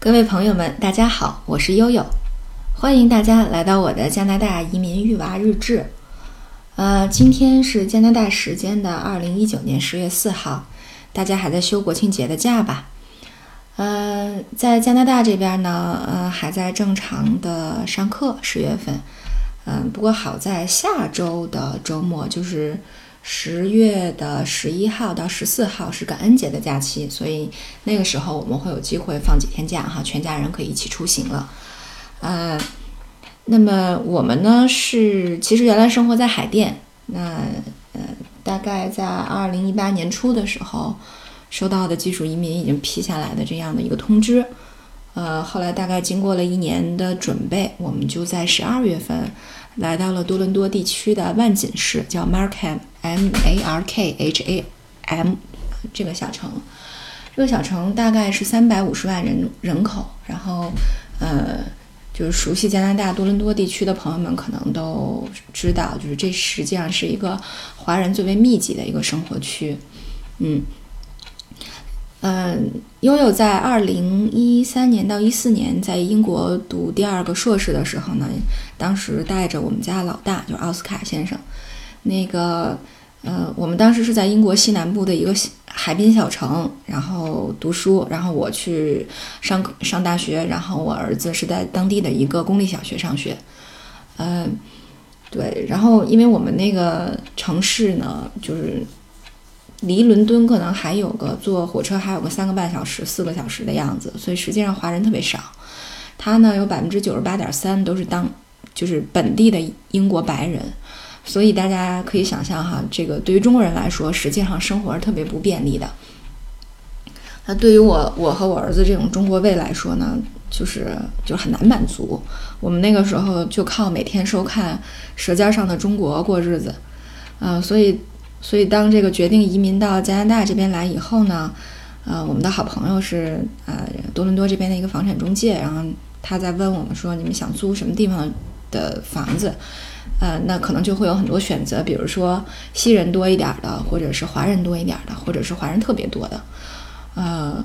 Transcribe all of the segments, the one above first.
各位朋友们，大家好，我是悠悠，欢迎大家来到我的加拿大移民育娃日志。呃，今天是加拿大时间的二零一九年十月四号，大家还在休国庆节的假吧？呃，在加拿大这边呢，呃，还在正常的上课，十月份。嗯，不过好在下周的周末就是。十月的十一号到十四号是感恩节的假期，所以那个时候我们会有机会放几天假哈，全家人可以一起出行了。呃，那么我们呢是其实原来生活在海淀，那呃大概在二零一八年初的时候收到的技术移民已经批下来的这样的一个通知，呃后来大概经过了一年的准备，我们就在十二月份。来到了多伦多地区的万锦市，叫 Markham M A R K H A M，这个小城，这个小城大概是三百五十万人人口。然后，呃，就是熟悉加拿大多伦多地区的朋友们可能都知道，就是这实际上是一个华人最为密集的一个生活区，嗯。嗯，悠悠在二零一三年到一四年在英国读第二个硕士的时候呢，当时带着我们家老大，就是奥斯卡先生，那个呃，我们当时是在英国西南部的一个海滨小城，然后读书，然后我去上上大学，然后我儿子是在当地的一个公立小学上学，嗯，对，然后因为我们那个城市呢，就是。离伦敦可能还有个坐火车还有个三个半小时、四个小时的样子，所以实际上华人特别少。他呢有百分之九十八点三都是当就是本地的英国白人，所以大家可以想象哈，这个对于中国人来说，实际上生活是特别不便利的。那对于我我和我儿子这种中国胃来说呢，就是就很难满足。我们那个时候就靠每天收看《舌尖上的中国》过日子，嗯，所以。所以，当这个决定移民到加拿大这边来以后呢，呃，我们的好朋友是呃多伦多这边的一个房产中介，然后他在问我们说，你们想租什么地方的房子？呃，那可能就会有很多选择，比如说西人多一点的，或者是华人多一点的，或者是华人特别多的。呃，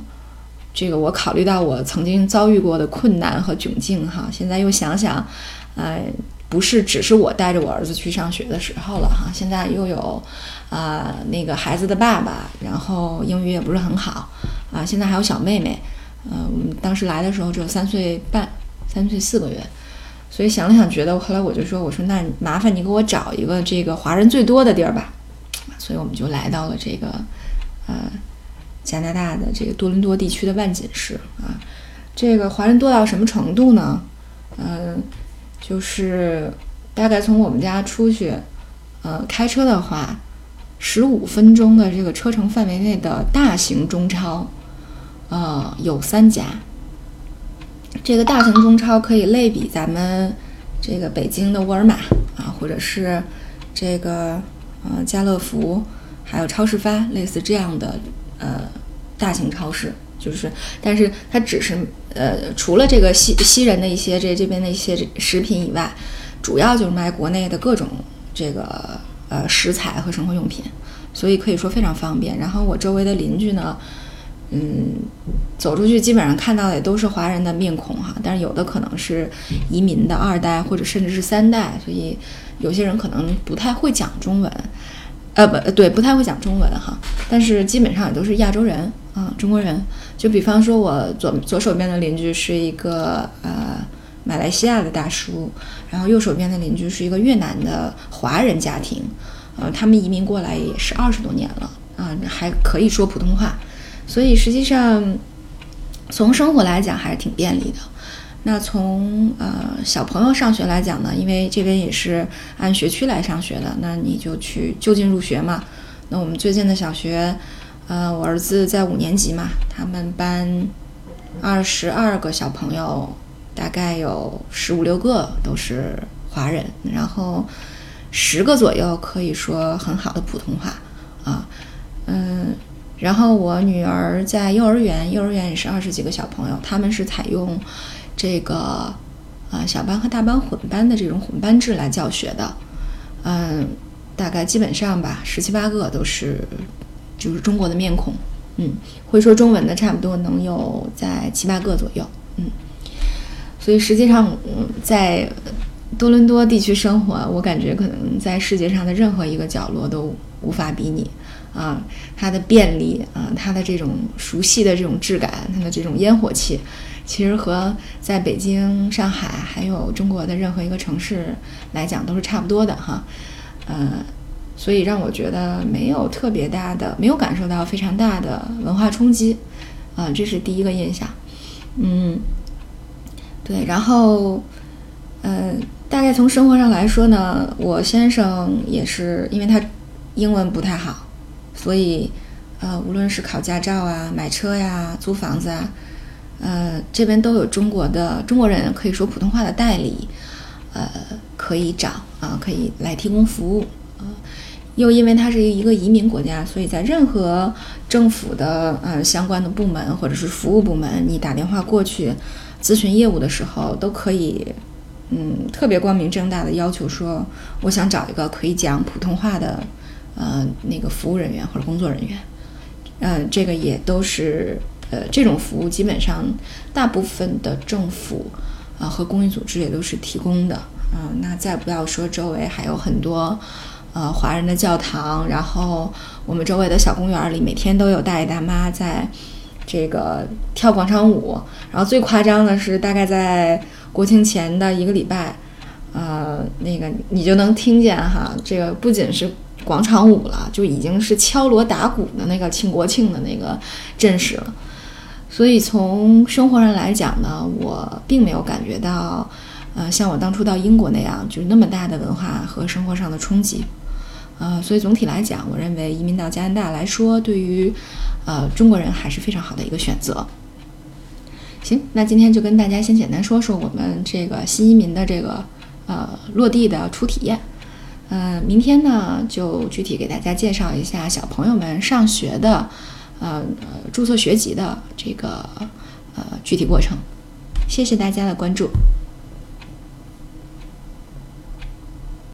这个我考虑到我曾经遭遇过的困难和窘境哈，现在又想想，呃。不是只是我带着我儿子去上学的时候了哈，现在又有，啊那个孩子的爸爸，然后英语也不是很好，啊现在还有小妹妹，嗯我们当时来的时候只有三岁半，三岁四个月，所以想了想觉得，后来我就说我说那麻烦你给我找一个这个华人最多的地儿吧，所以我们就来到了这个，呃加拿大的这个多伦多地区的万锦市啊，这个华人多到什么程度呢？嗯。就是大概从我们家出去，呃，开车的话，十五分钟的这个车程范围内的大型中超，呃，有三家。这个大型中超可以类比咱们这个北京的沃尔玛啊，或者是这个呃家乐福，还有超市发类似这样的呃大型超市。就是，但是它只是，呃，除了这个西西人的一些这这边的一些食品以外，主要就是卖国内的各种这个呃食材和生活用品，所以可以说非常方便。然后我周围的邻居呢，嗯，走出去基本上看到的也都是华人的面孔哈，但是有的可能是移民的二代或者甚至是三代，所以有些人可能不太会讲中文，呃，不对，不太会讲中文哈，但是基本上也都是亚洲人啊，中国人。就比方说，我左左手边的邻居是一个呃马来西亚的大叔，然后右手边的邻居是一个越南的华人家庭，呃，他们移民过来也是二十多年了啊，还可以说普通话，所以实际上从生活来讲还是挺便利的。那从呃小朋友上学来讲呢，因为这边也是按学区来上学的，那你就去就近入学嘛。那我们最近的小学。呃，我儿子在五年级嘛，他们班二十二个小朋友，大概有十五六个都是华人，然后十个左右可以说很好的普通话，然后我女儿在幼儿园，幼儿园也是二十几个小朋友，他们是采用这个啊小班和大班混班的这种混班制来教学的，嗯，大概基本上吧，十七八个都是。就是中国的面孔，嗯，会说中文的差不多能有在七八个左右。嗯，所以实际上在多伦多地区生活，我感觉可能在世界上的任何一个角落都无法比拟。啊，它的便利啊，它的这种熟悉的这种质感，它的这种烟火气，其实和在北京、上海还有中国的任何一个城市来讲都是差不多的哈，呃。所以让我觉得没有特别大的，没有感受到非常大的文化冲击，啊，这是第一个印象。嗯，对，然后，嗯，大概从生活上来说呢，我先生也是，因为他英文不太好，所以，呃，无论是考驾照啊、买车呀、租房子啊，呃，这边都有中国的中国人可以说普通话的代理，呃，可以找啊，可以来提供服务啊。又因为它是一个移民国家，所以在任何政府的呃相关的部门或者是服务部门，你打电话过去咨询业务的时候，都可以嗯特别光明正大的要求说，我想找一个可以讲普通话的呃那个服务人员或者工作人员。嗯，这个也都是呃这种服务基本上大部分的政府啊和公益组织也都是提供的啊。那再不要说周围还有很多。呃，华人的教堂，然后我们周围的小公园里，每天都有大爷大妈在这个跳广场舞。然后最夸张的是，大概在国庆前的一个礼拜，呃，那个你就能听见哈，这个不仅是广场舞了，就已经是敲锣打鼓的那个庆国庆的那个阵势了。所以从生活上来讲呢，我并没有感觉到，呃，像我当初到英国那样，就是那么大的文化和生活上的冲击。呃，所以总体来讲，我认为移民到加拿大来说，对于呃中国人还是非常好的一个选择。行，那今天就跟大家先简单说说我们这个新移民的这个呃落地的初体验。嗯，明天呢就具体给大家介绍一下小朋友们上学的呃注册学籍的这个呃具体过程。谢谢大家的关注。